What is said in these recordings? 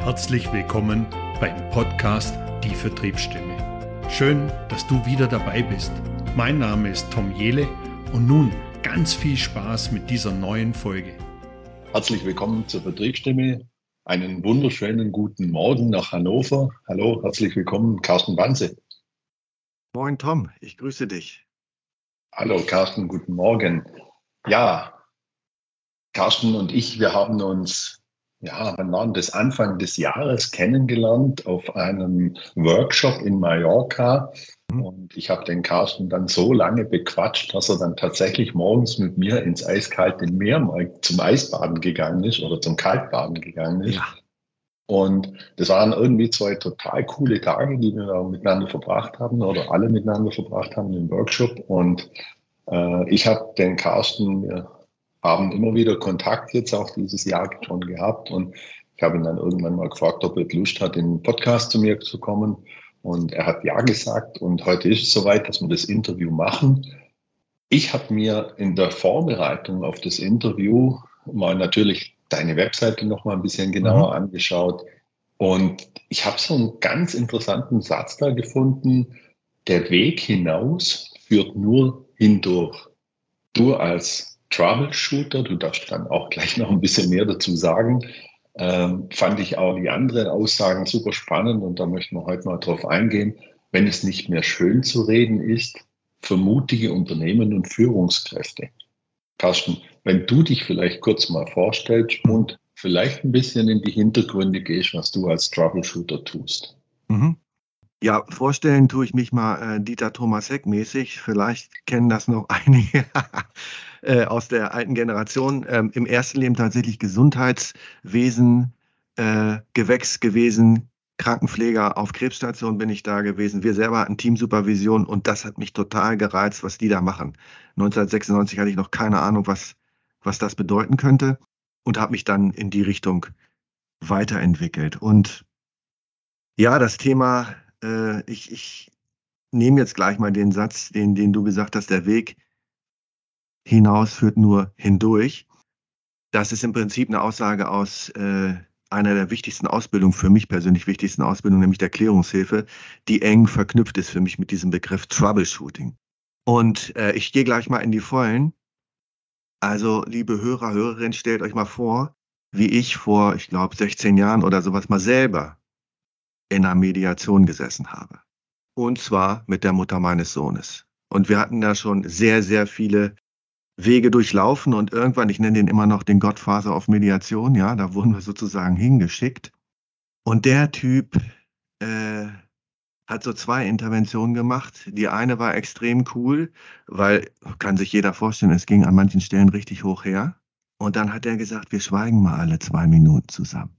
Herzlich willkommen beim Podcast Die Vertriebsstimme. Schön, dass du wieder dabei bist. Mein Name ist Tom Jele und nun ganz viel Spaß mit dieser neuen Folge. Herzlich willkommen zur Vertriebsstimme. Einen wunderschönen guten Morgen nach Hannover. Hallo, herzlich willkommen, Carsten Banse. Moin Tom, ich grüße dich. Hallo Carsten, guten Morgen. Ja, Carsten und ich, wir haben uns ja, wann war das Anfang des Jahres kennengelernt auf einem Workshop in Mallorca. Mhm. Und ich habe den Carsten dann so lange bequatscht, dass er dann tatsächlich morgens mit mir ins eiskalte Meer mal zum Eisbaden gegangen ist oder zum Kaltbaden gegangen ist. Ja. Und das waren irgendwie zwei total coole Tage, die wir miteinander verbracht haben oder alle miteinander verbracht haben im Workshop. Und äh, ich habe den Carsten haben immer wieder Kontakt jetzt auch dieses Jahr schon gehabt und ich habe ihn dann irgendwann mal gefragt, ob er Lust hat, in den Podcast zu mir zu kommen. Und er hat ja gesagt. Und heute ist es soweit, dass wir das Interview machen. Ich habe mir in der Vorbereitung auf das Interview mal natürlich deine Webseite noch mal ein bisschen genauer mhm. angeschaut. Und ich habe so einen ganz interessanten Satz da gefunden. Der Weg hinaus führt nur hindurch. Du als Troubleshooter, du darfst dann auch gleich noch ein bisschen mehr dazu sagen, ähm, fand ich auch die anderen Aussagen super spannend und da möchten wir heute mal drauf eingehen. Wenn es nicht mehr schön zu reden ist, für mutige Unternehmen und Führungskräfte. Carsten, wenn du dich vielleicht kurz mal vorstellst und vielleicht ein bisschen in die Hintergründe gehst, was du als Troubleshooter tust. Mhm. Ja, vorstellen tue ich mich mal äh, Dieter Thomas Heck mäßig. Vielleicht kennen das noch einige äh, aus der alten Generation. Ähm, Im ersten Leben tatsächlich Gesundheitswesen, äh, Gewächs gewesen, Krankenpfleger auf Krebsstation bin ich da gewesen. Wir selber hatten Teamsupervision und das hat mich total gereizt, was die da machen. 1996 hatte ich noch keine Ahnung, was, was das bedeuten könnte und habe mich dann in die Richtung weiterentwickelt. Und ja, das Thema äh, ich, ich nehme jetzt gleich mal den Satz, den, den du gesagt hast, der Weg hinaus führt nur hindurch. Das ist im Prinzip eine Aussage aus äh, einer der wichtigsten Ausbildungen, für mich persönlich wichtigsten Ausbildungen, nämlich der Klärungshilfe, die eng verknüpft ist für mich mit diesem Begriff Troubleshooting. Und äh, ich gehe gleich mal in die Vollen. Also, liebe Hörer, Hörerinnen, stellt euch mal vor, wie ich vor, ich glaube, 16 Jahren oder sowas mal selber in einer Mediation gesessen habe. Und zwar mit der Mutter meines Sohnes. Und wir hatten da schon sehr, sehr viele Wege durchlaufen und irgendwann, ich nenne den immer noch den Gottfaser auf Mediation, ja, da wurden wir sozusagen hingeschickt. Und der Typ äh, hat so zwei Interventionen gemacht. Die eine war extrem cool, weil kann sich jeder vorstellen, es ging an manchen Stellen richtig hoch her. Und dann hat er gesagt, wir schweigen mal alle zwei Minuten zusammen.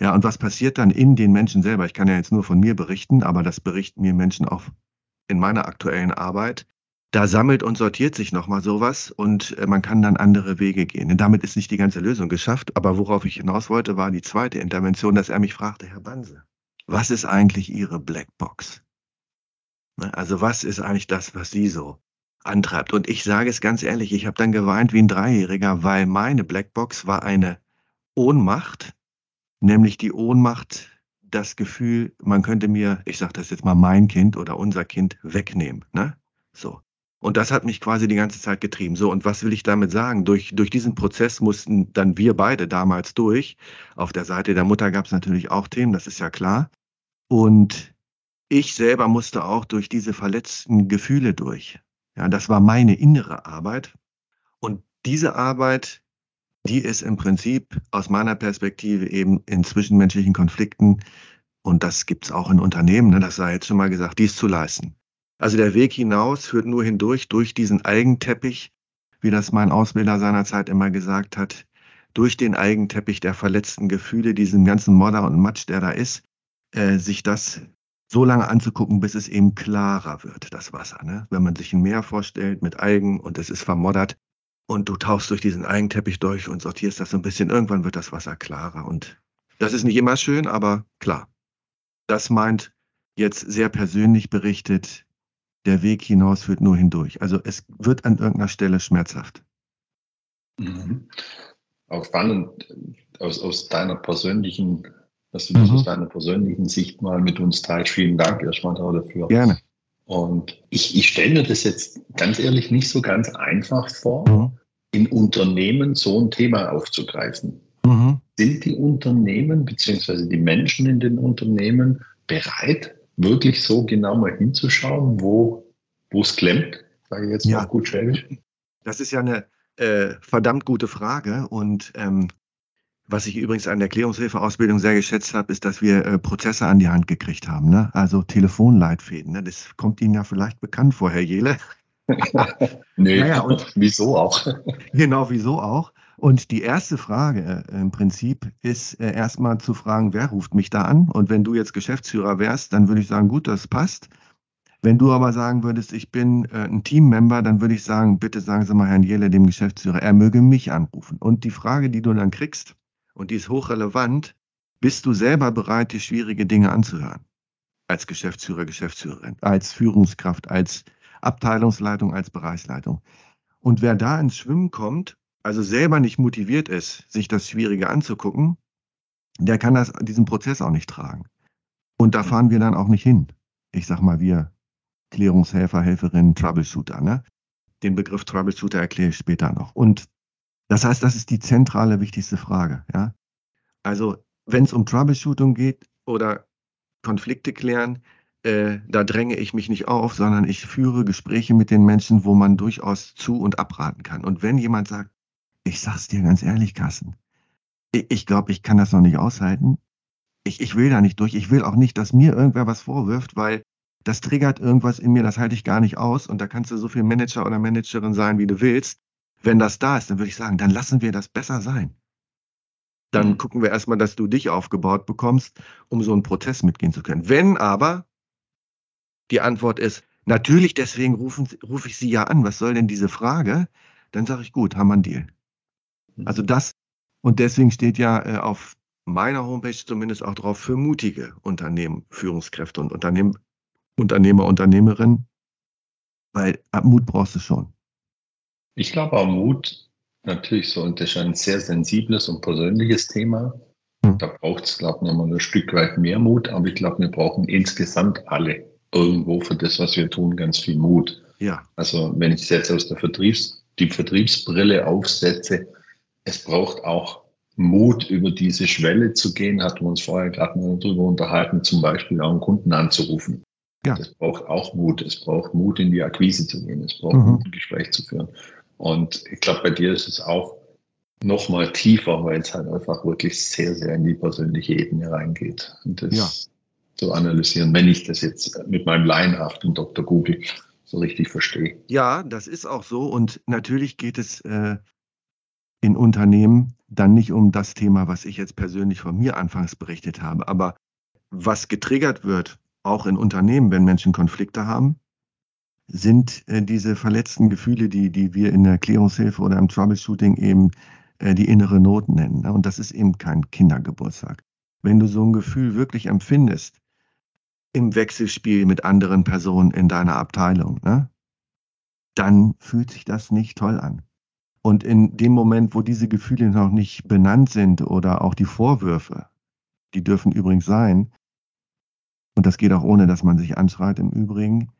Ja, und was passiert dann in den Menschen selber? Ich kann ja jetzt nur von mir berichten, aber das berichten mir Menschen auch in meiner aktuellen Arbeit. Da sammelt und sortiert sich nochmal sowas und äh, man kann dann andere Wege gehen. Und damit ist nicht die ganze Lösung geschafft. Aber worauf ich hinaus wollte, war die zweite Intervention, dass er mich fragte, Herr Banse, was ist eigentlich Ihre Blackbox? Ne, also was ist eigentlich das, was Sie so antreibt? Und ich sage es ganz ehrlich, ich habe dann geweint wie ein Dreijähriger, weil meine Blackbox war eine Ohnmacht, nämlich die Ohnmacht, das Gefühl, man könnte mir, ich sage das jetzt mal, mein Kind oder unser Kind wegnehmen. Ne? So. Und das hat mich quasi die ganze Zeit getrieben. So, und was will ich damit sagen? Durch, durch diesen Prozess mussten dann wir beide damals durch. Auf der Seite der Mutter gab es natürlich auch Themen, das ist ja klar. Und ich selber musste auch durch diese verletzten Gefühle durch. Ja, das war meine innere Arbeit. Und diese Arbeit die ist im Prinzip aus meiner Perspektive eben in zwischenmenschlichen Konflikten, und das gibt es auch in Unternehmen, ne, das sei jetzt schon mal gesagt, dies zu leisten. Also der Weg hinaus führt nur hindurch, durch diesen Eigenteppich, wie das mein Ausbilder seinerzeit immer gesagt hat, durch den Eigenteppich der verletzten Gefühle, diesen ganzen Modder und Matsch, der da ist, äh, sich das so lange anzugucken, bis es eben klarer wird, das Wasser. Ne? Wenn man sich ein Meer vorstellt mit Algen und es ist vermoddert, und du tauchst durch diesen Eigenteppich durch und sortierst das so ein bisschen. Irgendwann wird das Wasser klarer und das ist nicht immer schön, aber klar. Das meint jetzt sehr persönlich berichtet, der Weg hinaus führt nur hindurch. Also es wird an irgendeiner Stelle schmerzhaft. Mhm. Auch spannend aus, aus deiner persönlichen dass du das mhm. aus deiner persönlichen Sicht mal mit uns teilst. Vielen Dank erstmal dafür. Gerne. Und ich, ich stelle mir das jetzt ganz ehrlich nicht so ganz einfach vor, mhm. in Unternehmen so ein Thema aufzugreifen. Mhm. Sind die Unternehmen bzw. die Menschen in den Unternehmen bereit, wirklich so genau mal hinzuschauen, wo es klemmt? Sage ich jetzt ja. mal gut schwäbisch. Das ist ja eine äh, verdammt gute Frage und ähm, was ich übrigens an der Klärungshilfeausbildung sehr geschätzt habe, ist, dass wir äh, Prozesse an die Hand gekriegt haben. Ne? Also Telefonleitfäden. Ne? Das kommt Ihnen ja vielleicht bekannt vor, Herr Jele. nee, naja, und, wieso auch? genau, wieso auch? Und die erste Frage äh, im Prinzip ist äh, erstmal zu fragen, wer ruft mich da an? Und wenn du jetzt Geschäftsführer wärst, dann würde ich sagen, gut, das passt. Wenn du aber sagen würdest, ich bin äh, ein Teammember, dann würde ich sagen, bitte sagen Sie mal Herrn Jelle, dem Geschäftsführer, er möge mich anrufen. Und die Frage, die du dann kriegst, und die ist hochrelevant, bist du selber bereit, die schwierige Dinge anzuhören? Als Geschäftsführer, Geschäftsführerin, als Führungskraft, als Abteilungsleitung, als Bereichsleitung. Und wer da ins Schwimmen kommt, also selber nicht motiviert ist, sich das Schwierige anzugucken, der kann das, diesen Prozess auch nicht tragen. Und da fahren wir dann auch nicht hin. Ich sag mal, wir Klärungshelfer, Helferinnen, Troubleshooter. Ne? Den Begriff Troubleshooter erkläre ich später noch. Und das heißt, das ist die zentrale, wichtigste Frage. Ja? Also, wenn es um Troubleshooting geht oder Konflikte klären, äh, da dränge ich mich nicht auf, sondern ich führe Gespräche mit den Menschen, wo man durchaus zu- und abraten kann. Und wenn jemand sagt, ich sag's dir ganz ehrlich, Carsten, ich, ich glaube, ich kann das noch nicht aushalten. Ich, ich will da nicht durch. Ich will auch nicht, dass mir irgendwer was vorwirft, weil das triggert irgendwas in mir, das halte ich gar nicht aus. Und da kannst du so viel Manager oder Managerin sein, wie du willst. Wenn das da ist, dann würde ich sagen, dann lassen wir das besser sein. Dann mhm. gucken wir erstmal, dass du dich aufgebaut bekommst, um so einen Prozess mitgehen zu können. Wenn aber die Antwort ist, natürlich, deswegen rufe ich Sie ja an, was soll denn diese Frage? Dann sage ich, gut, haben wir einen Deal. Mhm. Also das, und deswegen steht ja äh, auf meiner Homepage zumindest auch drauf für mutige Unternehmen, Führungskräfte und Unternehmen, Unternehmer, Unternehmerinnen, weil Mut brauchst du schon. Ich glaube auch Mut, natürlich so, und das ist ein sehr sensibles und persönliches Thema. Hm. Da braucht es, glaube ich, nochmal ein Stück weit mehr Mut, aber ich glaube, wir brauchen insgesamt alle irgendwo für das, was wir tun, ganz viel Mut. Ja. Also wenn ich es jetzt aus der Vertriebs, die Vertriebsbrille aufsetze, es braucht auch Mut, über diese Schwelle zu gehen, hatten wir uns vorher gerade mal darüber unterhalten, zum Beispiel auch einen Kunden anzurufen. Ja. Das braucht auch Mut. Es braucht Mut, in die Akquise zu gehen. Es braucht mhm. Mut, ein Gespräch zu führen. Und ich glaube, bei dir ist es auch noch mal tiefer, weil es halt einfach wirklich sehr, sehr in die persönliche Ebene reingeht. Und das ja. zu analysieren, wenn ich das jetzt mit meinem laienhaften Dr. Google so richtig verstehe. Ja, das ist auch so. Und natürlich geht es äh, in Unternehmen dann nicht um das Thema, was ich jetzt persönlich von mir anfangs berichtet habe. Aber was getriggert wird, auch in Unternehmen, wenn Menschen Konflikte haben, sind äh, diese verletzten Gefühle, die, die wir in der Klärungshilfe oder im Troubleshooting eben äh, die innere Not nennen. Ne? Und das ist eben kein Kindergeburtstag. Wenn du so ein Gefühl wirklich empfindest, im Wechselspiel mit anderen Personen in deiner Abteilung, ne, dann fühlt sich das nicht toll an. Und in dem Moment, wo diese Gefühle noch nicht benannt sind oder auch die Vorwürfe, die dürfen übrigens sein, und das geht auch ohne, dass man sich anschreit im Übrigen,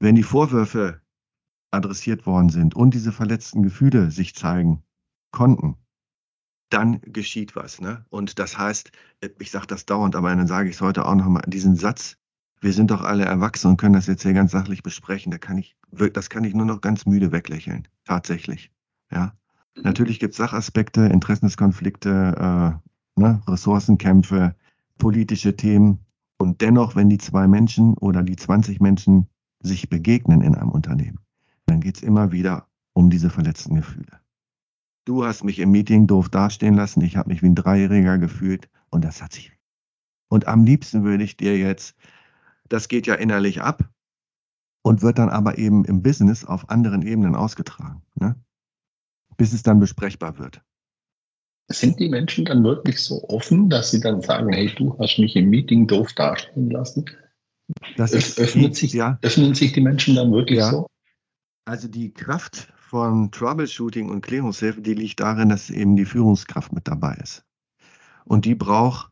wenn die Vorwürfe adressiert worden sind und diese verletzten Gefühle sich zeigen konnten, dann geschieht was. Ne? Und das heißt, ich sage das dauernd, aber dann sage ich es heute auch nochmal, diesen Satz, wir sind doch alle erwachsen und können das jetzt hier ganz sachlich besprechen, da kann ich, das kann ich nur noch ganz müde weglächeln, tatsächlich. Ja? Natürlich gibt es Sachaspekte, Interessenskonflikte, äh, ne, Ressourcenkämpfe, politische Themen. Und dennoch, wenn die zwei Menschen oder die 20 Menschen sich begegnen in einem Unternehmen, dann geht es immer wieder um diese verletzten Gefühle. Du hast mich im Meeting doof dastehen lassen, ich habe mich wie ein Dreijähriger gefühlt und das hat sich. Und am liebsten würde ich dir jetzt, das geht ja innerlich ab und wird dann aber eben im Business auf anderen Ebenen ausgetragen, ne? Bis es dann besprechbar wird. Sind die Menschen dann wirklich so offen, dass sie dann sagen, hey, du hast mich im Meeting doof dastehen lassen? Das ist, öffnet sich, ja. Öffnen sich die Menschen dann wirklich ja. so? Also die Kraft von Troubleshooting und Klärungshilfe, die liegt darin, dass eben die Führungskraft mit dabei ist. Und die braucht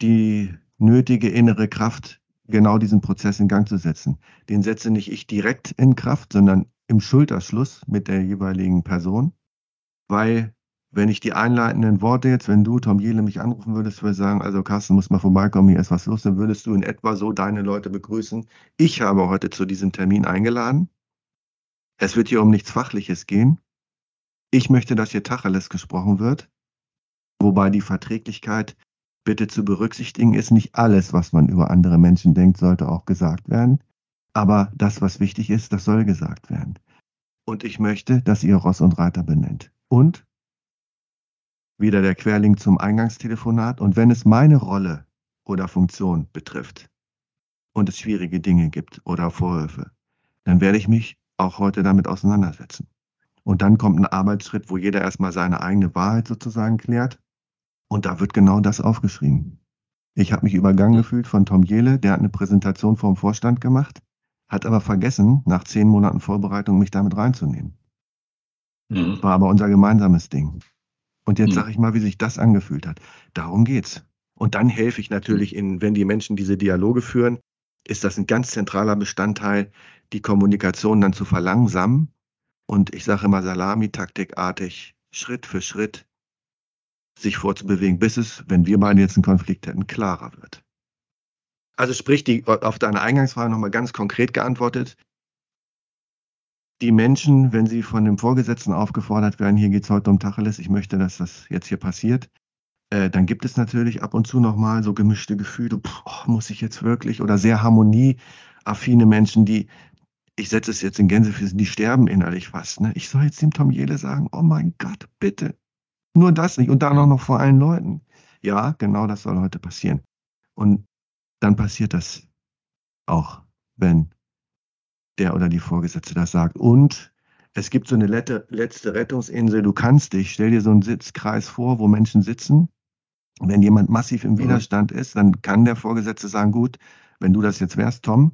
die nötige innere Kraft, genau diesen Prozess in Gang zu setzen. Den setze nicht ich direkt in Kraft, sondern im Schulterschluss mit der jeweiligen Person, weil wenn ich die einleitenden Worte jetzt, wenn du, Tom Jele, mich anrufen würdest, würde sagen, also Carsten, muss mal vorbeikommen, hier ist was los, dann würdest du in etwa so deine Leute begrüßen. Ich habe heute zu diesem Termin eingeladen. Es wird hier um nichts Fachliches gehen. Ich möchte, dass hier Tacheles gesprochen wird, wobei die Verträglichkeit bitte zu berücksichtigen ist, nicht alles, was man über andere Menschen denkt, sollte auch gesagt werden. Aber das, was wichtig ist, das soll gesagt werden. Und ich möchte, dass ihr Ross und Reiter benennt. Und wieder der Querlink zum Eingangstelefonat. Und wenn es meine Rolle oder Funktion betrifft und es schwierige Dinge gibt oder Vorwürfe, dann werde ich mich auch heute damit auseinandersetzen. Und dann kommt ein Arbeitsschritt, wo jeder erstmal seine eigene Wahrheit sozusagen klärt. Und da wird genau das aufgeschrieben. Ich habe mich übergangen gefühlt von Tom Jele, der hat eine Präsentation vor dem Vorstand gemacht, hat aber vergessen, nach zehn Monaten Vorbereitung mich damit reinzunehmen. Mhm. War aber unser gemeinsames Ding. Und jetzt mhm. sage ich mal, wie sich das angefühlt hat. Darum geht's. Und dann helfe ich natürlich in, wenn die Menschen diese Dialoge führen, ist das ein ganz zentraler Bestandteil, die Kommunikation dann zu verlangsamen. Und ich sage immer Salami-taktikartig, Schritt für Schritt sich vorzubewegen, bis es, wenn wir beide jetzt einen Konflikt hätten, klarer wird. Also sprich, die, auf deine Eingangsfrage nochmal ganz konkret geantwortet die Menschen, wenn sie von dem Vorgesetzten aufgefordert werden, hier geht es heute um Tacheles, ich möchte, dass das jetzt hier passiert, äh, dann gibt es natürlich ab und zu nochmal so gemischte Gefühle, pff, oh, muss ich jetzt wirklich, oder sehr harmonieaffine Menschen, die, ich setze es jetzt in Gänsefüßen, die sterben innerlich fast. Ne? Ich soll jetzt dem Tom Jele sagen, oh mein Gott, bitte, nur das nicht und dann auch noch vor allen Leuten. Ja, genau das soll heute passieren. Und dann passiert das auch, wenn der oder die Vorgesetzte das sagt. Und es gibt so eine letzte Rettungsinsel. Du kannst dich, stell dir so einen Sitzkreis vor, wo Menschen sitzen. Wenn jemand massiv im mhm. Widerstand ist, dann kann der Vorgesetzte sagen, gut, wenn du das jetzt wärst, Tom,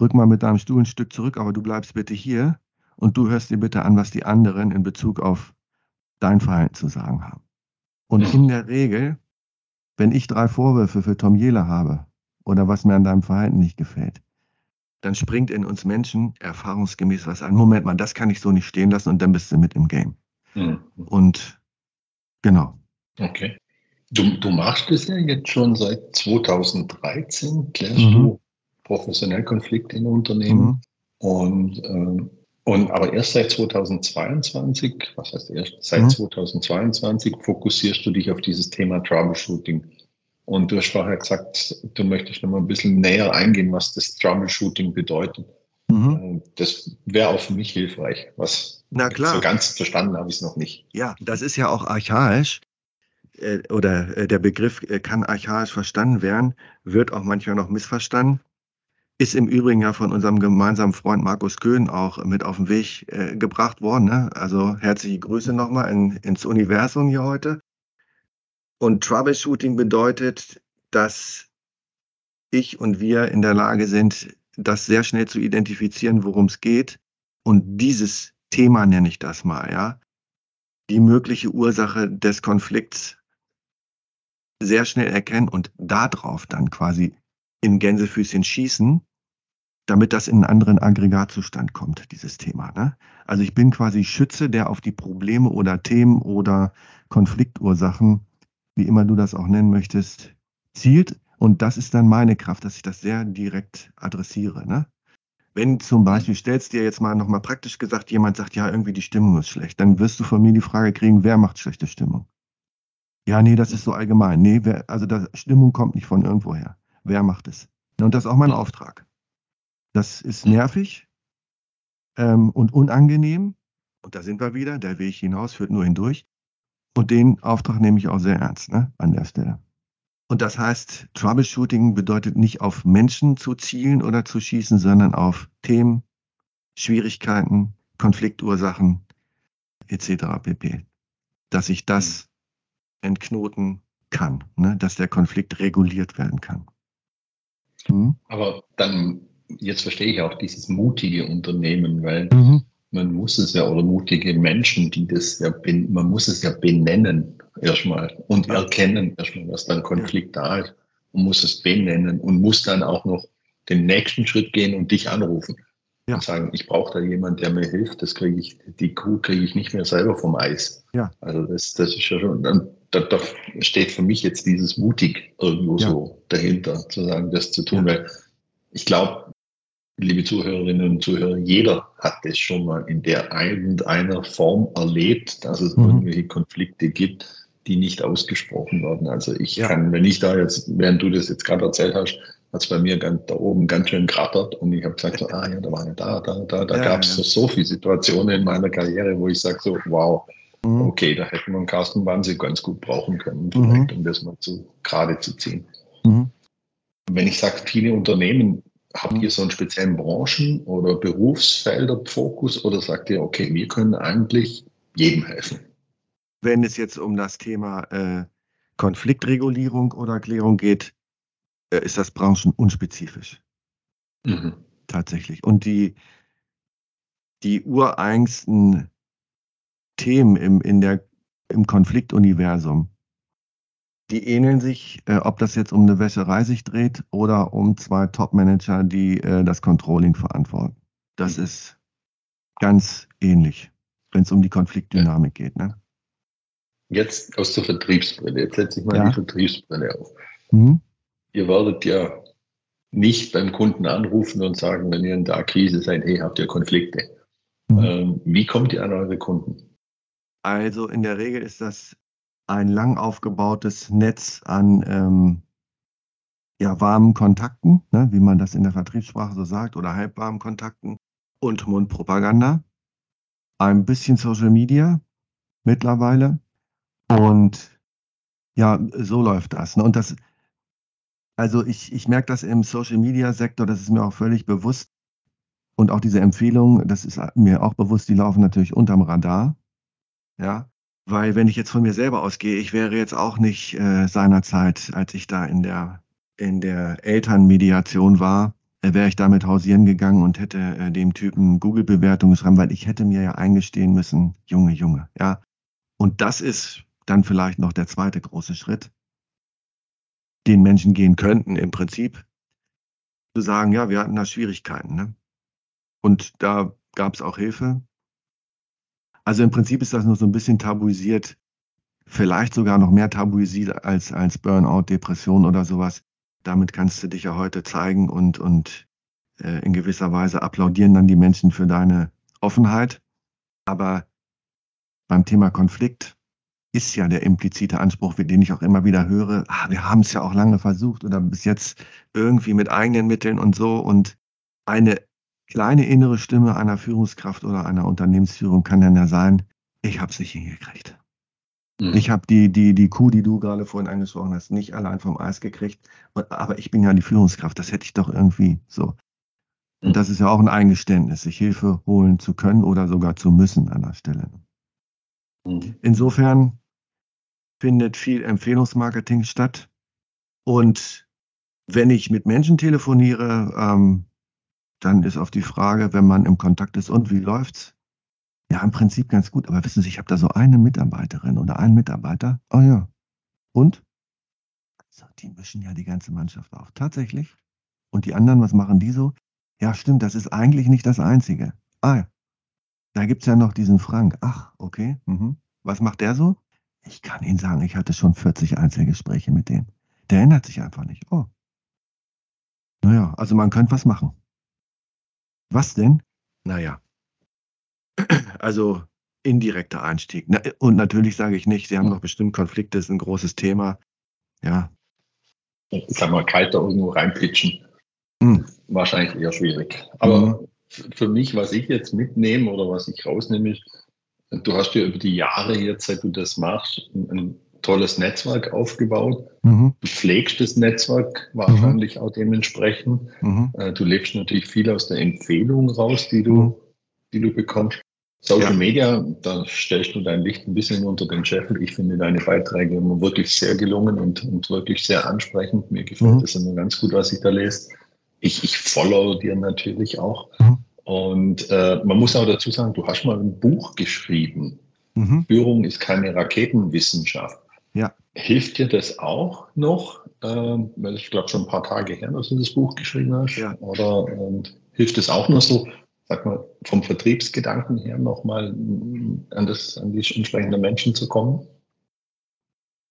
rück mal mit deinem Stuhl ein Stück zurück, aber du bleibst bitte hier und du hörst dir bitte an, was die anderen in Bezug auf dein Verhalten zu sagen haben. Und in der Regel, wenn ich drei Vorwürfe für Tom Jela habe oder was mir an deinem Verhalten nicht gefällt, dann springt in uns Menschen erfahrungsgemäß was an. Moment mal, das kann ich so nicht stehen lassen und dann bist du mit im Game. Mhm. Und genau. Okay. Du, du machst es ja jetzt schon seit 2013, klärst mhm. du professionell Konflikte in Unternehmen. Mhm. Und, ähm, und aber erst seit 2022, was heißt erst seit 2022, mhm. fokussierst du dich auf dieses Thema Troubleshooting. Und du hast vorher gesagt, du möchtest noch mal ein bisschen näher eingehen, was das Troubleshooting bedeutet. Mhm. Das wäre auch für mich hilfreich. Was Na klar. So ganz verstanden habe ich es noch nicht. Ja, das ist ja auch archaisch. Äh, oder äh, der Begriff äh, kann archaisch verstanden werden, wird auch manchmal noch missverstanden. Ist im Übrigen ja von unserem gemeinsamen Freund Markus Köhn auch mit auf den Weg gebracht worden. Ne? Also herzliche Grüße nochmal in, ins Universum hier heute. Und Troubleshooting bedeutet, dass ich und wir in der Lage sind, das sehr schnell zu identifizieren, worum es geht. Und dieses Thema nenne ich das mal, ja. Die mögliche Ursache des Konflikts sehr schnell erkennen und darauf dann quasi in Gänsefüßchen schießen, damit das in einen anderen Aggregatzustand kommt, dieses Thema. Ne? Also ich bin quasi Schütze, der auf die Probleme oder Themen oder Konfliktursachen wie immer du das auch nennen möchtest, zielt. Und das ist dann meine Kraft, dass ich das sehr direkt adressiere. Ne? Wenn zum Beispiel, stellst dir jetzt mal nochmal praktisch gesagt, jemand sagt, ja, irgendwie die Stimmung ist schlecht, dann wirst du von mir die Frage kriegen, wer macht schlechte Stimmung? Ja, nee, das ist so allgemein. Nee, wer, also das, Stimmung kommt nicht von irgendwoher. Wer macht es? Und das ist auch mein Auftrag. Das ist nervig ähm, und unangenehm. Und da sind wir wieder. Der Weg hinaus führt nur hindurch. Und den Auftrag nehme ich auch sehr ernst ne, an der Stelle. Und das heißt, Troubleshooting bedeutet nicht auf Menschen zu zielen oder zu schießen, sondern auf Themen, Schwierigkeiten, Konfliktursachen etc. pp. Dass ich das entknoten kann, ne? dass der Konflikt reguliert werden kann. Hm? Aber dann, jetzt verstehe ich auch dieses mutige Unternehmen, weil mhm man muss es ja, oder mutige Menschen, die das ja, man muss es ja benennen erstmal und erkennen erstmal, was dann Konflikt da ist. und muss es benennen und muss dann auch noch den nächsten Schritt gehen und dich anrufen. Ja. Und sagen, ich brauche da jemanden, der mir hilft. Das kriege ich, die Kuh kriege ich nicht mehr selber vom Eis. Ja. Also das, das ist ja schon, da, da steht für mich jetzt dieses mutig irgendwo ja. so dahinter, zu sagen, das zu tun, ja. weil ich glaube, liebe Zuhörerinnen und Zuhörer, jeder hat das schon mal in der irgendeiner Form erlebt, dass es mhm. irgendwelche Konflikte gibt, die nicht ausgesprochen werden. Also ich ja. kann, wenn ich da jetzt, während du das jetzt gerade erzählt hast, hat es bei mir ganz, da oben ganz schön krattert und ich habe gesagt, so, ah ja, da war ja da, da, da, da ja, gab es ja. so, so viele Situationen in meiner Karriere, wo ich sage so, wow, mhm. okay, da hätten wir einen Carsten Wansi ganz gut brauchen können, mhm. vielleicht, mhm. um das mal zu, gerade zu ziehen. Mhm. Wenn ich sage, viele Unternehmen, habt ihr so einen speziellen Branchen- oder Berufsfelder-Fokus oder sagt ihr, okay, wir können eigentlich jedem helfen? Wenn es jetzt um das Thema äh, Konfliktregulierung oder Klärung geht, äh, ist das branchenunspezifisch. Mhm. Tatsächlich. Und die, die ureigensten Themen im, in der, im Konfliktuniversum, die ähneln sich, äh, ob das jetzt um eine Wäscherei sich dreht oder um zwei Top-Manager, die äh, das Controlling verantworten. Das mhm. ist ganz ähnlich, wenn es um die Konfliktdynamik ja. geht. Ne? Jetzt aus der Vertriebsbrille, jetzt setze ich mal ja. die Vertriebsbrille auf. Mhm. Ihr werdet ja nicht beim Kunden anrufen und sagen, wenn ihr in der Akquise seid, hey, habt ihr Konflikte? Mhm. Ähm, wie kommt ihr an eure Kunden? Also in der Regel ist das ein lang aufgebautes Netz an ähm, ja, warmen Kontakten, ne, wie man das in der Vertriebssprache so sagt, oder halbwarmen Kontakten und Mundpropaganda. Ein bisschen Social Media mittlerweile und ja, so läuft das. Ne? Und das, also ich, ich merke das im Social Media Sektor, das ist mir auch völlig bewusst. Und auch diese Empfehlungen, das ist mir auch bewusst, die laufen natürlich unterm Radar. Ja, weil wenn ich jetzt von mir selber ausgehe, ich wäre jetzt auch nicht äh, seinerzeit, als ich da in der, in der Elternmediation war, äh, wäre ich damit hausieren gegangen und hätte äh, dem Typen Google-Bewertung geschrieben, weil ich hätte mir ja eingestehen müssen, Junge, Junge, ja. Und das ist dann vielleicht noch der zweite große Schritt, den Menschen gehen könnten im Prinzip, zu sagen, ja, wir hatten da Schwierigkeiten. Ne? Und da gab es auch Hilfe. Also im Prinzip ist das nur so ein bisschen tabuisiert, vielleicht sogar noch mehr tabuisiert als, als Burnout, Depression oder sowas. Damit kannst du dich ja heute zeigen und, und äh, in gewisser Weise applaudieren dann die Menschen für deine Offenheit. Aber beim Thema Konflikt ist ja der implizite Anspruch, den ich auch immer wieder höre, ah, wir haben es ja auch lange versucht oder bis jetzt irgendwie mit eigenen Mitteln und so. Und eine kleine innere Stimme einer Führungskraft oder einer Unternehmensführung kann dann ja sein, ich habe es nicht hingekriegt. Mhm. Ich habe die, die, die Kuh, die du gerade vorhin angesprochen hast, nicht allein vom Eis gekriegt. Aber ich bin ja die Führungskraft, das hätte ich doch irgendwie so. Und mhm. das ist ja auch ein Eingeständnis, sich Hilfe holen zu können oder sogar zu müssen an der Stelle. Mhm. Insofern findet viel Empfehlungsmarketing statt. Und wenn ich mit Menschen telefoniere, ähm, dann ist auf die Frage, wenn man im Kontakt ist, und wie läuft's? Ja, im Prinzip ganz gut. Aber wissen Sie, ich habe da so eine Mitarbeiterin oder einen Mitarbeiter. Oh ja. Und? Also, die mischen ja die ganze Mannschaft auf. Tatsächlich. Und die anderen, was machen die so? Ja, stimmt, das ist eigentlich nicht das Einzige. Ah, da gibt es ja noch diesen Frank. Ach, okay. Mhm. Was macht der so? Ich kann Ihnen sagen, ich hatte schon 40 Einzelgespräche mit dem. Der ändert sich einfach nicht. Oh. Naja, also man könnte was machen. Was denn? Naja. Also indirekter Einstieg. Und natürlich sage ich nicht, Sie haben doch bestimmt Konflikte, ist ein großes Thema. Ja. Ich sag mal, kalt da irgendwo reinpitchen. Hm. Wahrscheinlich eher schwierig. Aber hm. für mich, was ich jetzt mitnehme oder was ich rausnehme, ist, Du hast ja über die Jahre jetzt, seit du das machst, ein tolles Netzwerk aufgebaut. Mhm. Du pflegst das Netzwerk wahrscheinlich mhm. auch dementsprechend. Mhm. Äh, du lebst natürlich viel aus der Empfehlung raus, die du, mhm. die du bekommst. Social ja. Media, da stellst du dein Licht ein bisschen unter den Scheffel. Ich finde deine Beiträge immer wirklich sehr gelungen und, und wirklich sehr ansprechend. Mir gefällt mhm. das immer ganz gut, was ich da lese. Ich, ich follow dir natürlich auch. Mhm. Und äh, man muss auch dazu sagen, du hast mal ein Buch geschrieben. Mhm. Führung ist keine Raketenwissenschaft. Ja. Hilft dir das auch noch? Ähm, weil ich glaube schon ein paar Tage her, dass du das Buch geschrieben hast. Ja. Oder ähm, hilft es auch noch so, sag mal, vom Vertriebsgedanken her nochmal an, das, an die entsprechenden Menschen zu kommen?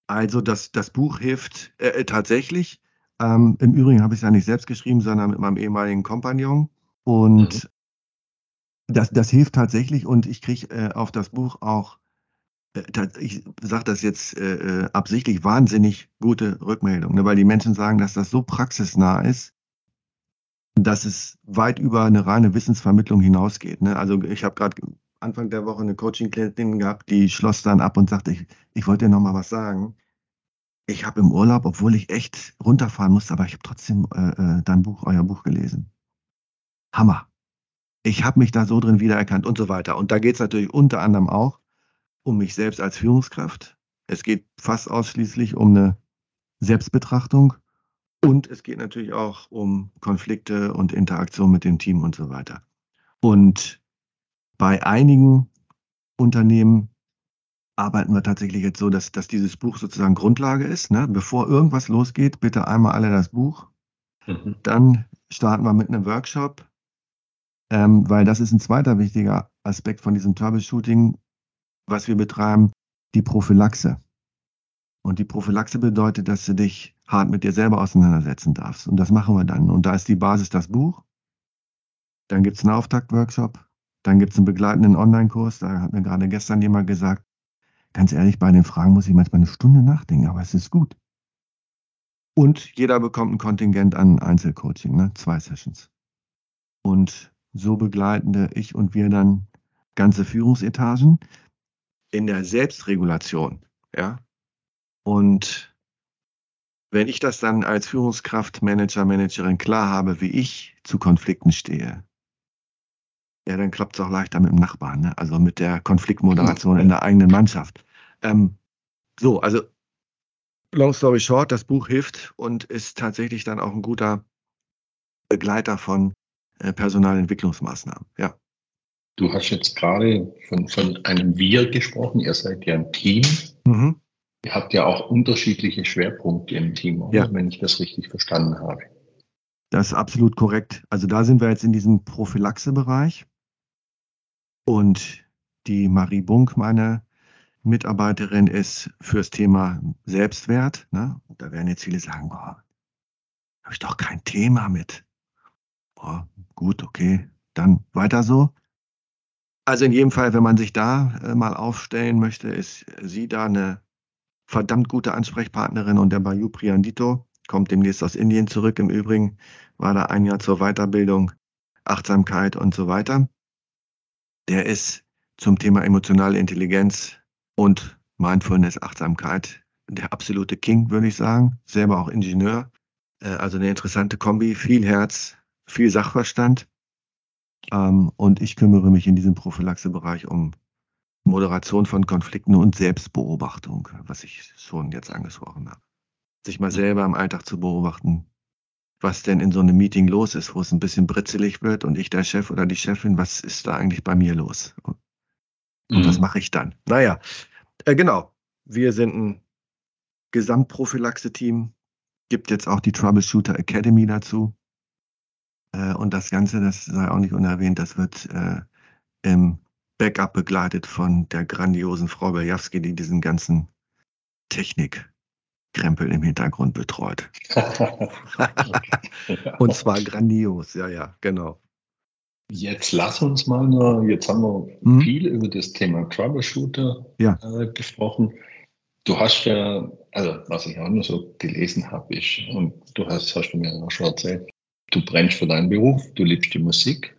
Also das, das Buch hilft äh, äh tatsächlich. Ähm, Im Übrigen habe ich es ja nicht selbst geschrieben, sondern mit meinem ehemaligen Kompagnon. Und mhm. das, das hilft tatsächlich und ich kriege äh, auf das Buch auch, ich sage das jetzt äh, äh, absichtlich, wahnsinnig gute Rückmeldungen, ne, weil die Menschen sagen, dass das so praxisnah ist, dass es weit über eine reine Wissensvermittlung hinausgeht. Ne? Also ich habe gerade Anfang der Woche eine Coaching-Klientin gehabt, die schloss dann ab und sagte, ich, ich wollte dir noch mal was sagen. Ich habe im Urlaub, obwohl ich echt runterfahren musste, aber ich habe trotzdem äh, äh, dein Buch, euer Buch gelesen. Hammer. Ich habe mich da so drin wiedererkannt und so weiter. Und da geht es natürlich unter anderem auch um mich selbst als Führungskraft. Es geht fast ausschließlich um eine Selbstbetrachtung und es geht natürlich auch um Konflikte und Interaktion mit dem Team und so weiter. Und bei einigen Unternehmen arbeiten wir tatsächlich jetzt so, dass, dass dieses Buch sozusagen Grundlage ist. Ne? Bevor irgendwas losgeht, bitte einmal alle das Buch. Mhm. Dann starten wir mit einem Workshop, ähm, weil das ist ein zweiter wichtiger Aspekt von diesem Troubleshooting, was wir betreiben, die Prophylaxe. Und die Prophylaxe bedeutet, dass du dich hart mit dir selber auseinandersetzen darfst. Und das machen wir dann. Und da ist die Basis das Buch. Dann gibt es einen Auftaktworkshop. Dann gibt es einen begleitenden Online-Kurs. Da hat mir gerade gestern jemand gesagt, ganz ehrlich, bei den Fragen muss ich manchmal eine Stunde nachdenken, aber es ist gut. Und jeder bekommt ein Kontingent an Einzelcoaching, ne? zwei Sessions. Und so begleiten ich und wir dann ganze Führungsetagen in der Selbstregulation. Ja? Und wenn ich das dann als Führungskraft, Manager, Managerin klar habe, wie ich zu Konflikten stehe, ja, dann klappt es auch leichter mit dem Nachbarn, ne? also mit der Konfliktmoderation in der eigenen Mannschaft. Ähm, so, also long story short, das Buch hilft und ist tatsächlich dann auch ein guter Begleiter von äh, Personalentwicklungsmaßnahmen. Ja. Du hast jetzt gerade von, von einem Wir gesprochen. Ihr seid ja ein Team. Mhm. Ihr habt ja auch unterschiedliche Schwerpunkte im Team, ja. wenn ich das richtig verstanden habe. Das ist absolut korrekt. Also da sind wir jetzt in diesem Prophylaxe-Bereich. Und die Marie Bunk, meine Mitarbeiterin, ist fürs Thema Selbstwert. Ne? Da werden jetzt viele sagen, boah, habe ich doch kein Thema mit. Boah, gut, okay, dann weiter so. Also in jedem Fall, wenn man sich da äh, mal aufstellen möchte, ist sie da eine verdammt gute Ansprechpartnerin und der Bayu Priandito kommt demnächst aus Indien zurück. Im Übrigen war da ein Jahr zur Weiterbildung, Achtsamkeit und so weiter. Der ist zum Thema emotionale Intelligenz und Mindfulness, Achtsamkeit der absolute King, würde ich sagen. Selber auch Ingenieur. Äh, also eine interessante Kombi, viel Herz, viel Sachverstand. Ähm, und ich kümmere mich in diesem Prophylaxe-Bereich um Moderation von Konflikten und Selbstbeobachtung, was ich schon jetzt angesprochen habe. Sich mal selber im Alltag zu beobachten, was denn in so einem Meeting los ist, wo es ein bisschen britzelig wird und ich der Chef oder die Chefin, was ist da eigentlich bei mir los? Und mhm. was mache ich dann? Naja, äh, genau. Wir sind ein Gesamtprophylaxe-Team. Gibt jetzt auch die Troubleshooter Academy dazu. Äh, und das Ganze, das sei auch nicht unerwähnt, das wird äh, im Backup begleitet von der grandiosen Frau Beljawski, die diesen ganzen Technikkrempel im Hintergrund betreut. Und zwar grandios, ja, ja, genau. Jetzt lass uns mal, noch, jetzt haben wir mhm. viel über das Thema Troubleshooter ja. äh, gesprochen. Du hast ja, also was ich auch nur so gelesen habe, ist, und du hast, hast du mir auch schon erzählt, du brennst für deinen Beruf, du liebst die Musik,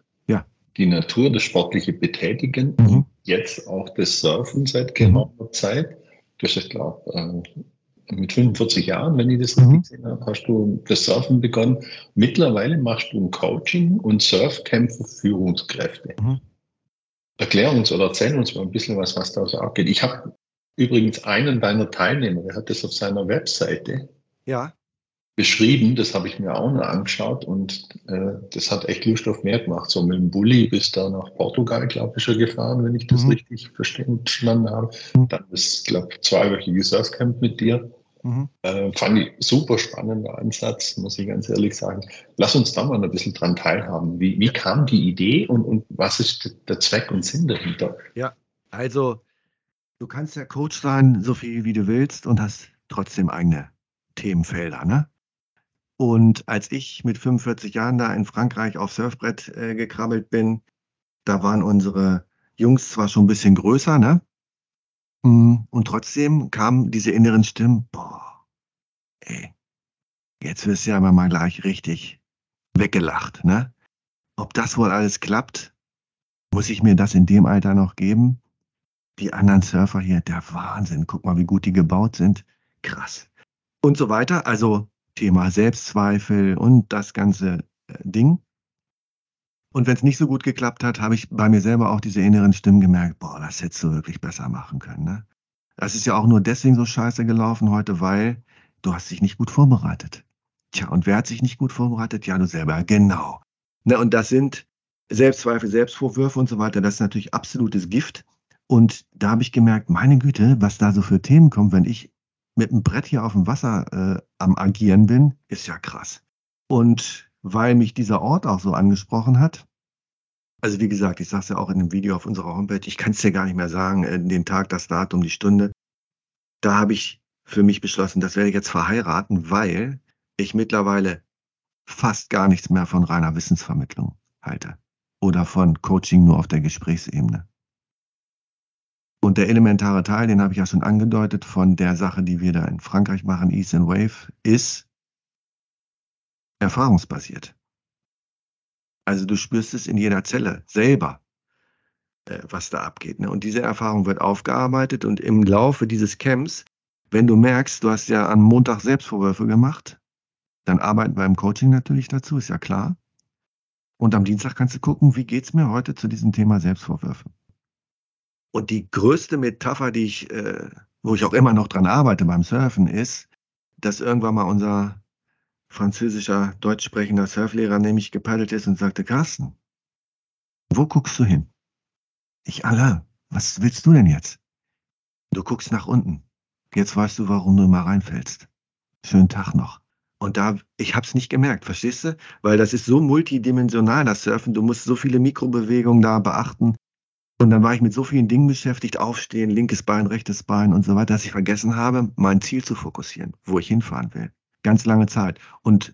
die Natur, das sportliche Betätigen, mhm. jetzt auch das Surfen seit geraumer mhm. Zeit. Du hast, ich glaube, äh, mit 45 Jahren, wenn ich das mhm. richtig gesehen habe, hast du das Surfen begonnen. Mittlerweile machst du ein Coaching und Surfcamp für Führungskräfte. Mhm. Erklär uns oder erzähl uns mal ein bisschen was, was da so abgeht. Ich habe übrigens einen deiner Teilnehmer, der hat das auf seiner Webseite. Ja. Beschrieben, das habe ich mir auch noch angeschaut und äh, das hat echt Lust auf mehr gemacht. So mit dem Bulli bis da nach Portugal, glaube ich, schon gefahren, wenn ich das mhm. richtig verstanden habe. Mhm. Dann ist, glaube ich, zweiwöchiges Surfcamp mit dir. Mhm. Äh, fand ich super spannender Ansatz, muss ich ganz ehrlich sagen. Lass uns da mal ein bisschen dran teilhaben. Wie, wie kam die Idee und, und was ist der Zweck und Sinn dahinter? Ja, also du kannst ja Coach sein, so viel wie du willst und hast trotzdem eigene Themenfelder, ne? Und als ich mit 45 Jahren da in Frankreich auf Surfbrett äh, gekrabbelt bin, da waren unsere Jungs zwar schon ein bisschen größer, ne? Hm, und trotzdem kamen diese inneren Stimmen, boah, ey, jetzt wirst du ja mal gleich richtig weggelacht, ne? Ob das wohl alles klappt, muss ich mir das in dem Alter noch geben? Die anderen Surfer hier, der Wahnsinn, guck mal, wie gut die gebaut sind, krass. Und so weiter, also Thema Selbstzweifel und das ganze äh, Ding. Und wenn es nicht so gut geklappt hat, habe ich bei mir selber auch diese inneren Stimmen gemerkt, boah, das hättest du wirklich besser machen können. Ne? Das ist ja auch nur deswegen so scheiße gelaufen heute, weil du hast dich nicht gut vorbereitet. Tja, und wer hat sich nicht gut vorbereitet? Ja, du selber, genau. Ne, und das sind Selbstzweifel, Selbstvorwürfe und so weiter. Das ist natürlich absolutes Gift. Und da habe ich gemerkt, meine Güte, was da so für Themen kommen, wenn ich mit einem Brett hier auf dem Wasser äh, am Agieren bin, ist ja krass. Und weil mich dieser Ort auch so angesprochen hat, also wie gesagt, ich sage es ja auch in dem Video auf unserer Homepage, ich kann es dir gar nicht mehr sagen, äh, den Tag, das Datum, die Stunde, da habe ich für mich beschlossen, das werde ich jetzt verheiraten, weil ich mittlerweile fast gar nichts mehr von reiner Wissensvermittlung halte oder von Coaching nur auf der Gesprächsebene. Und der elementare Teil, den habe ich ja schon angedeutet, von der Sache, die wir da in Frankreich machen, East and Wave, ist erfahrungsbasiert. Also du spürst es in jeder Zelle selber, äh, was da abgeht. Ne? Und diese Erfahrung wird aufgearbeitet und im Laufe dieses Camps, wenn du merkst, du hast ja am Montag Selbstvorwürfe gemacht, dann arbeiten wir im Coaching natürlich dazu, ist ja klar. Und am Dienstag kannst du gucken, wie geht es mir heute zu diesem Thema Selbstvorwürfe. Und die größte Metapher, die ich, äh, wo ich auch immer noch dran arbeite beim Surfen, ist, dass irgendwann mal unser französischer, deutsch sprechender Surflehrer nämlich gepaddelt ist und sagte, Carsten, wo guckst du hin? Ich, alle, was willst du denn jetzt? Du guckst nach unten. Jetzt weißt du, warum du immer reinfällst. Schönen Tag noch. Und da, ich hab's nicht gemerkt, verstehst du? Weil das ist so multidimensional, das Surfen. Du musst so viele Mikrobewegungen da beachten. Und dann war ich mit so vielen Dingen beschäftigt, aufstehen, linkes Bein, rechtes Bein und so weiter, dass ich vergessen habe, mein Ziel zu fokussieren, wo ich hinfahren will. Ganz lange Zeit. Und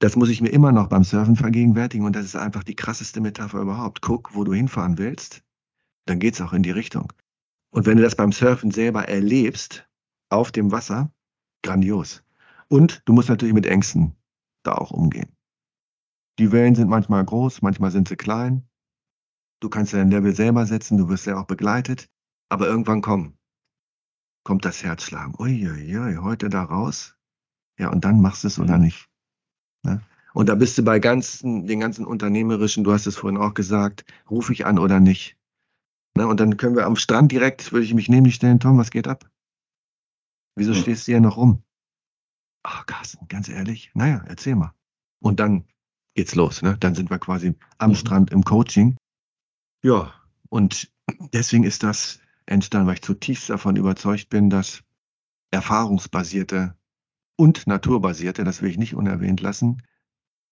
das muss ich mir immer noch beim Surfen vergegenwärtigen und das ist einfach die krasseste Metapher überhaupt. Guck, wo du hinfahren willst, dann geht es auch in die Richtung. Und wenn du das beim Surfen selber erlebst, auf dem Wasser, grandios. Und du musst natürlich mit Ängsten da auch umgehen. Die Wellen sind manchmal groß, manchmal sind sie klein. Du kannst dein Level selber setzen, du wirst ja auch begleitet. Aber irgendwann kommt, kommt das Herzschlagen. Uiuiui, heute da raus. Ja, und dann machst du es oder nicht. Ne? Und da bist du bei ganzen, den ganzen unternehmerischen, du hast es vorhin auch gesagt, rufe ich an oder nicht. Ne? Und dann können wir am Strand direkt, würde ich mich neben dich stellen, Tom, was geht ab? Wieso hm. stehst du hier noch rum? Ach, Carsten, ganz ehrlich, naja, erzähl mal. Und dann geht's los. Ne? Dann sind wir quasi am mhm. Strand im Coaching. Ja, und deswegen ist das entstanden, weil ich zutiefst davon überzeugt bin, dass erfahrungsbasierte und naturbasierte, das will ich nicht unerwähnt lassen,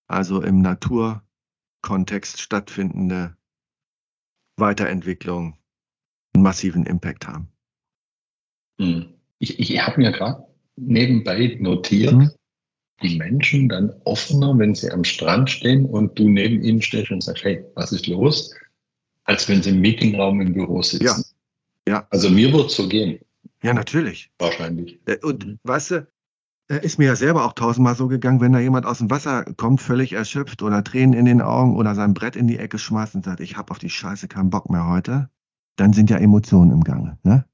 also im Naturkontext stattfindende Weiterentwicklung einen massiven Impact haben. Hm. Ich, ich habe mir gerade nebenbei notiert, mhm. die Menschen dann offener, wenn sie am Strand stehen und du neben ihnen stehst und sagst, hey, was ist los? Als wenn sie im Meetingraum im Büro sitzen. Ja. ja. Also mir wird es so gehen. Ja, natürlich. Wahrscheinlich. Äh, und weißt du, ist mir ja selber auch tausendmal so gegangen, wenn da jemand aus dem Wasser kommt, völlig erschöpft oder Tränen in den Augen oder sein Brett in die Ecke schmeißt und sagt, ich habe auf die Scheiße keinen Bock mehr heute, dann sind ja Emotionen im Gange. Ne?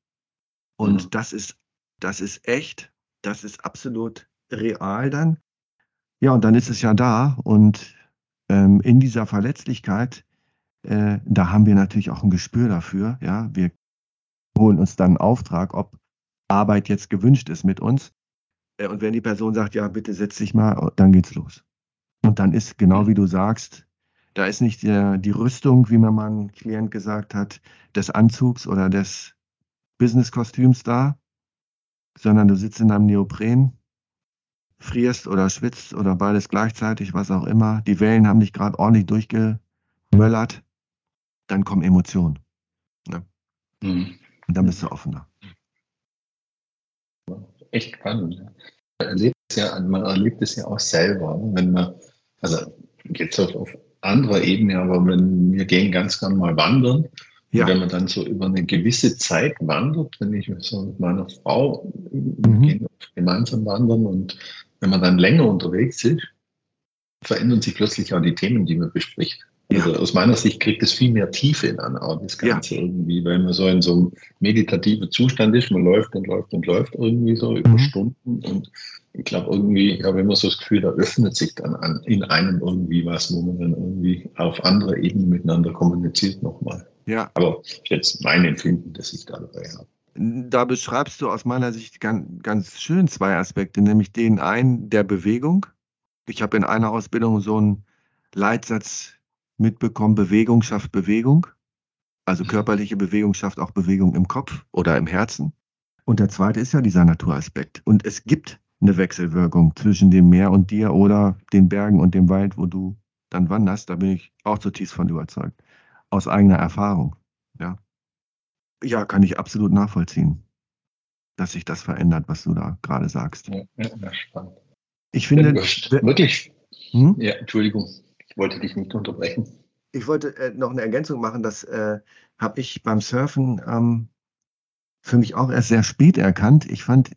Und mhm. das ist, das ist echt, das ist absolut real dann. Ja, und dann ist es ja da und ähm, in dieser Verletzlichkeit äh, da haben wir natürlich auch ein Gespür dafür. Ja, wir holen uns dann einen Auftrag, ob Arbeit jetzt gewünscht ist mit uns. Äh, und wenn die Person sagt, ja, bitte setz dich mal, dann geht's los. Und dann ist genau wie du sagst, da ist nicht der, die Rüstung, wie mir mal ein Klient gesagt hat, des Anzugs oder des Business-Kostüms da, sondern du sitzt in einem Neopren, frierst oder schwitzt oder beides gleichzeitig, was auch immer. Die Wellen haben dich gerade ordentlich durchgemöllert. Dann kommen Emotionen. Ne? Mhm. Und dann bist du offener. Echt spannend. Man erlebt es ja, man erlebt es ja auch selber, wenn man, also jetzt auf, auf anderer Ebene, aber wenn wir gehen ganz gern mal wandern, ja. wenn man dann so über eine gewisse Zeit wandert, wenn ich so mit meiner Frau mhm. gemeinsam wandern und wenn man dann länger unterwegs ist, verändern sich plötzlich auch die Themen, die man bespricht. Ja. Also aus meiner Sicht kriegt es viel mehr Tiefe in an das Ganze ja. irgendwie, weil man so in so einem meditativen Zustand ist, man läuft und läuft und läuft irgendwie so über mhm. Stunden und ich glaube irgendwie, ja, wenn man so das Gefühl, da öffnet sich dann an, in einem irgendwie was, wo man dann irgendwie auf anderer Ebene miteinander kommuniziert nochmal. Ja. Aber jetzt mein Empfinden, das ich da dabei habe. Da beschreibst du aus meiner Sicht ganz, ganz schön zwei Aspekte, nämlich den einen der Bewegung. Ich habe in einer Ausbildung so einen Leitsatz mitbekommen, Bewegung schafft Bewegung. Also mhm. körperliche Bewegung schafft auch Bewegung im Kopf oder im Herzen. Und der zweite ist ja dieser Naturaspekt. Und es gibt eine Wechselwirkung zwischen dem Meer und dir oder den Bergen und dem Wald, wo du dann wanderst. Da bin ich auch zutiefst von überzeugt. Aus eigener Erfahrung. Ja. Ja, kann ich absolut nachvollziehen, dass sich das verändert, was du da gerade sagst. Ja, ja, spannend. Ich finde. Wirklich. Hm? Ja, Entschuldigung, ich wollte dich nicht unterbrechen. Ich wollte äh, noch eine Ergänzung machen, das äh, habe ich beim Surfen ähm, für mich auch erst sehr spät erkannt. Ich fand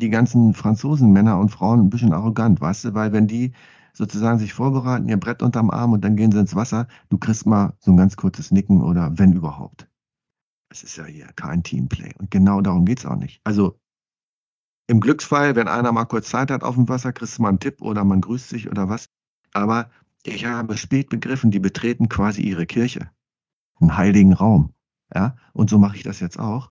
die ganzen Franzosen, Männer und Frauen, ein bisschen arrogant, weißt du, weil wenn die sozusagen sich vorbereiten, ihr Brett unterm Arm und dann gehen sie ins Wasser, du kriegst mal so ein ganz kurzes Nicken oder wenn überhaupt. Es ist ja hier kein Teamplay. Und genau darum geht es auch nicht. Also im Glücksfall, wenn einer mal kurz Zeit hat auf dem Wasser, kriegst du mal einen Tipp oder man grüßt sich oder was. Aber ich habe spät begriffen, die betreten quasi ihre Kirche, einen heiligen Raum. Ja, und so mache ich das jetzt auch.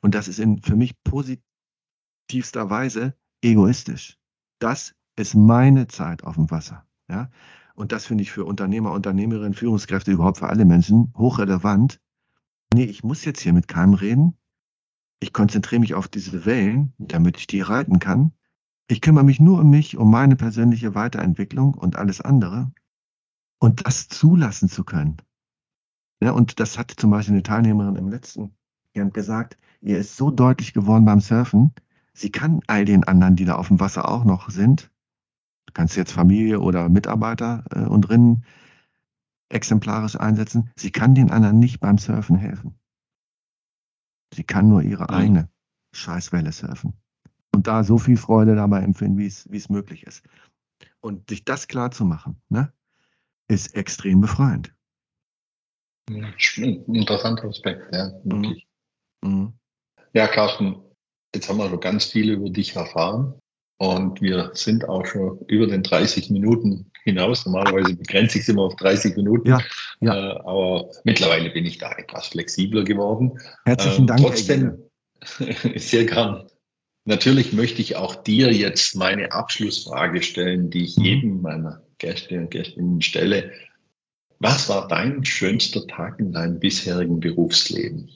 Und das ist in, für mich positivster Weise egoistisch. Das ist meine Zeit auf dem Wasser. Ja, und das finde ich für Unternehmer, Unternehmerinnen, Führungskräfte, überhaupt für alle Menschen hochrelevant, nee, ich muss jetzt hier mit keinem reden. Ich konzentriere mich auf diese Wellen, damit ich die reiten kann. Ich kümmere mich nur um mich, um meine persönliche Weiterentwicklung und alles andere. Und das zulassen zu können. Ja, und das hat zum Beispiel eine Teilnehmerin im letzten Jahr gesagt, ihr ist so deutlich geworden beim Surfen, sie kann all den anderen, die da auf dem Wasser auch noch sind, du kannst jetzt Familie oder Mitarbeiter äh, und Rinnen exemplarisch einsetzen. Sie kann den anderen nicht beim Surfen helfen. Sie kann nur ihre mhm. eigene Scheißwelle surfen. Und da so viel Freude dabei empfinden, wie es, wie es möglich ist. Und sich das klar zu machen, ne, ist extrem befreiend. Interessanter Aspekt, ja, wirklich. Mhm. Ja, Carsten, jetzt haben wir schon ganz viel über dich erfahren. Und wir sind auch schon über den 30 Minuten hinaus. Normalerweise begrenze ich es immer auf 30 Minuten. Ja, ja. Äh, aber mittlerweile bin ich da etwas flexibler geworden. Herzlichen äh, Dank. Trotzdem, sehr gern. Natürlich möchte ich auch dir jetzt meine Abschlussfrage stellen, die ich mhm. jedem meiner Gäste und Gästinnen stelle. Was war dein schönster Tag in deinem bisherigen Berufsleben?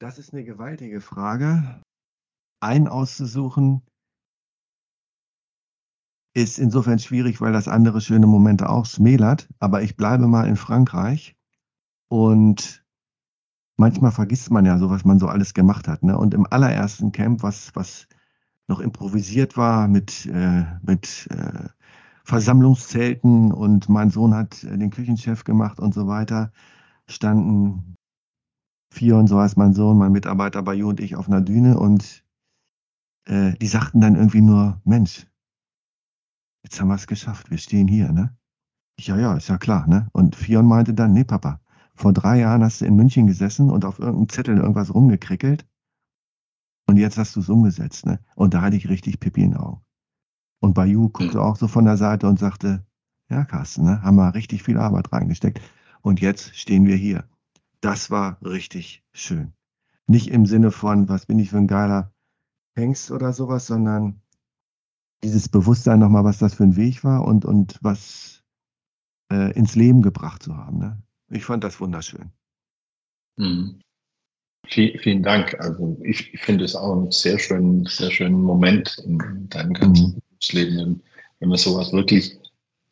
Das ist eine gewaltige Frage einen auszusuchen, ist insofern schwierig, weil das andere schöne Momente auch schmälert. Aber ich bleibe mal in Frankreich und manchmal vergisst man ja so, was man so alles gemacht hat. Ne? Und im allerersten Camp, was, was noch improvisiert war mit, äh, mit äh, Versammlungszelten und mein Sohn hat äh, den Küchenchef gemacht und so weiter, standen vier und so heißt mein Sohn, mein Mitarbeiter bei und ich auf einer Düne und äh, die sagten dann irgendwie nur, Mensch, jetzt haben wir es geschafft, wir stehen hier, ne? Ich, ja, ja, ist ja klar, ne? Und Fion meinte dann, nee, Papa, vor drei Jahren hast du in München gesessen und auf irgendeinem Zettel irgendwas rumgekrickelt und jetzt hast du es umgesetzt, ne? Und da hatte ich richtig Pippi in den Augen. Und Bayou guckte auch so von der Seite und sagte, ja, Carsten, ne? Haben wir richtig viel Arbeit reingesteckt. Und jetzt stehen wir hier. Das war richtig schön. Nicht im Sinne von, was bin ich für ein geiler hängst oder sowas, sondern dieses Bewusstsein nochmal, was das für ein Weg war und, und was äh, ins Leben gebracht zu haben. Ne? Ich fand das wunderschön. Mhm. Vielen, Dank. Also ich, ich finde es auch einen sehr schönen, sehr schönen Moment in deinem ganzen mhm. Berufsleben, wenn man sowas wirklich,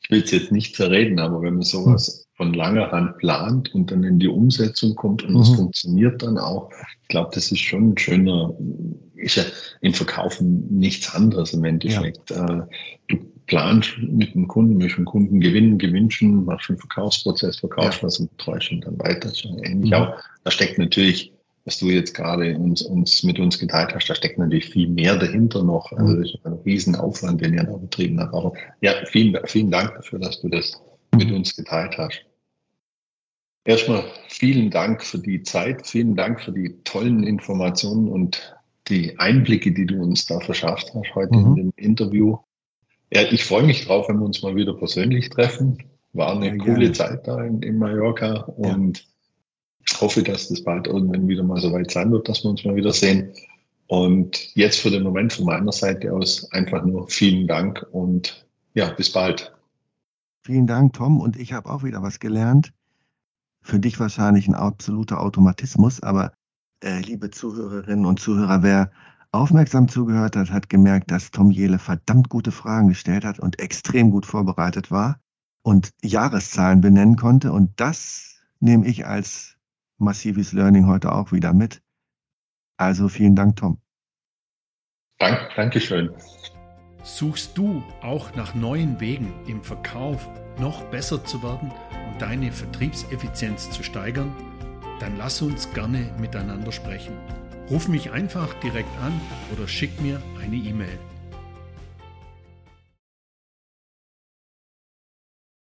ich will es jetzt nicht zerreden, aber wenn man sowas von langer Hand plant und dann in die Umsetzung kommt und es mhm. funktioniert dann auch, ich glaube, das ist schon ein schöner, ist ja im Verkaufen nichts anderes im Endeffekt. Ja. Äh, du planst mit dem Kunden, möchtest den Kunden gewinnen, gewünschen, machst einen Verkaufsprozess, verkaufst ja. was und und dann weiter. Ähnlich mhm. auch. Da steckt natürlich was du jetzt gerade uns, uns mit uns geteilt hast, da steckt natürlich viel mehr dahinter noch. Also das ist ein Riesenaufwand, den ihr da betrieben habt. Aber ja, vielen, vielen Dank dafür, dass du das mit uns geteilt hast. Erstmal vielen Dank für die Zeit, vielen Dank für die tollen Informationen und die Einblicke, die du uns da verschafft hast heute mhm. in dem Interview. Ja, ich freue mich drauf, wenn wir uns mal wieder persönlich treffen. War eine ja, coole gerne. Zeit da in, in Mallorca und ja hoffe, dass das bald irgendwann wieder mal so weit sein wird, dass wir uns mal wieder sehen. Und jetzt für den Moment von meiner Seite aus einfach nur vielen Dank und ja, bis bald. Vielen Dank, Tom. Und ich habe auch wieder was gelernt. Für dich wahrscheinlich ein absoluter Automatismus, aber äh, liebe Zuhörerinnen und Zuhörer, wer aufmerksam zugehört hat, hat gemerkt, dass Tom Jele verdammt gute Fragen gestellt hat und extrem gut vorbereitet war und Jahreszahlen benennen konnte. Und das nehme ich als massives Learning heute auch wieder mit. Also vielen Dank, Tom. Dank, Dankeschön. Suchst du auch nach neuen Wegen im Verkauf noch besser zu werden und deine Vertriebseffizienz zu steigern? Dann lass uns gerne miteinander sprechen. Ruf mich einfach direkt an oder schick mir eine E-Mail.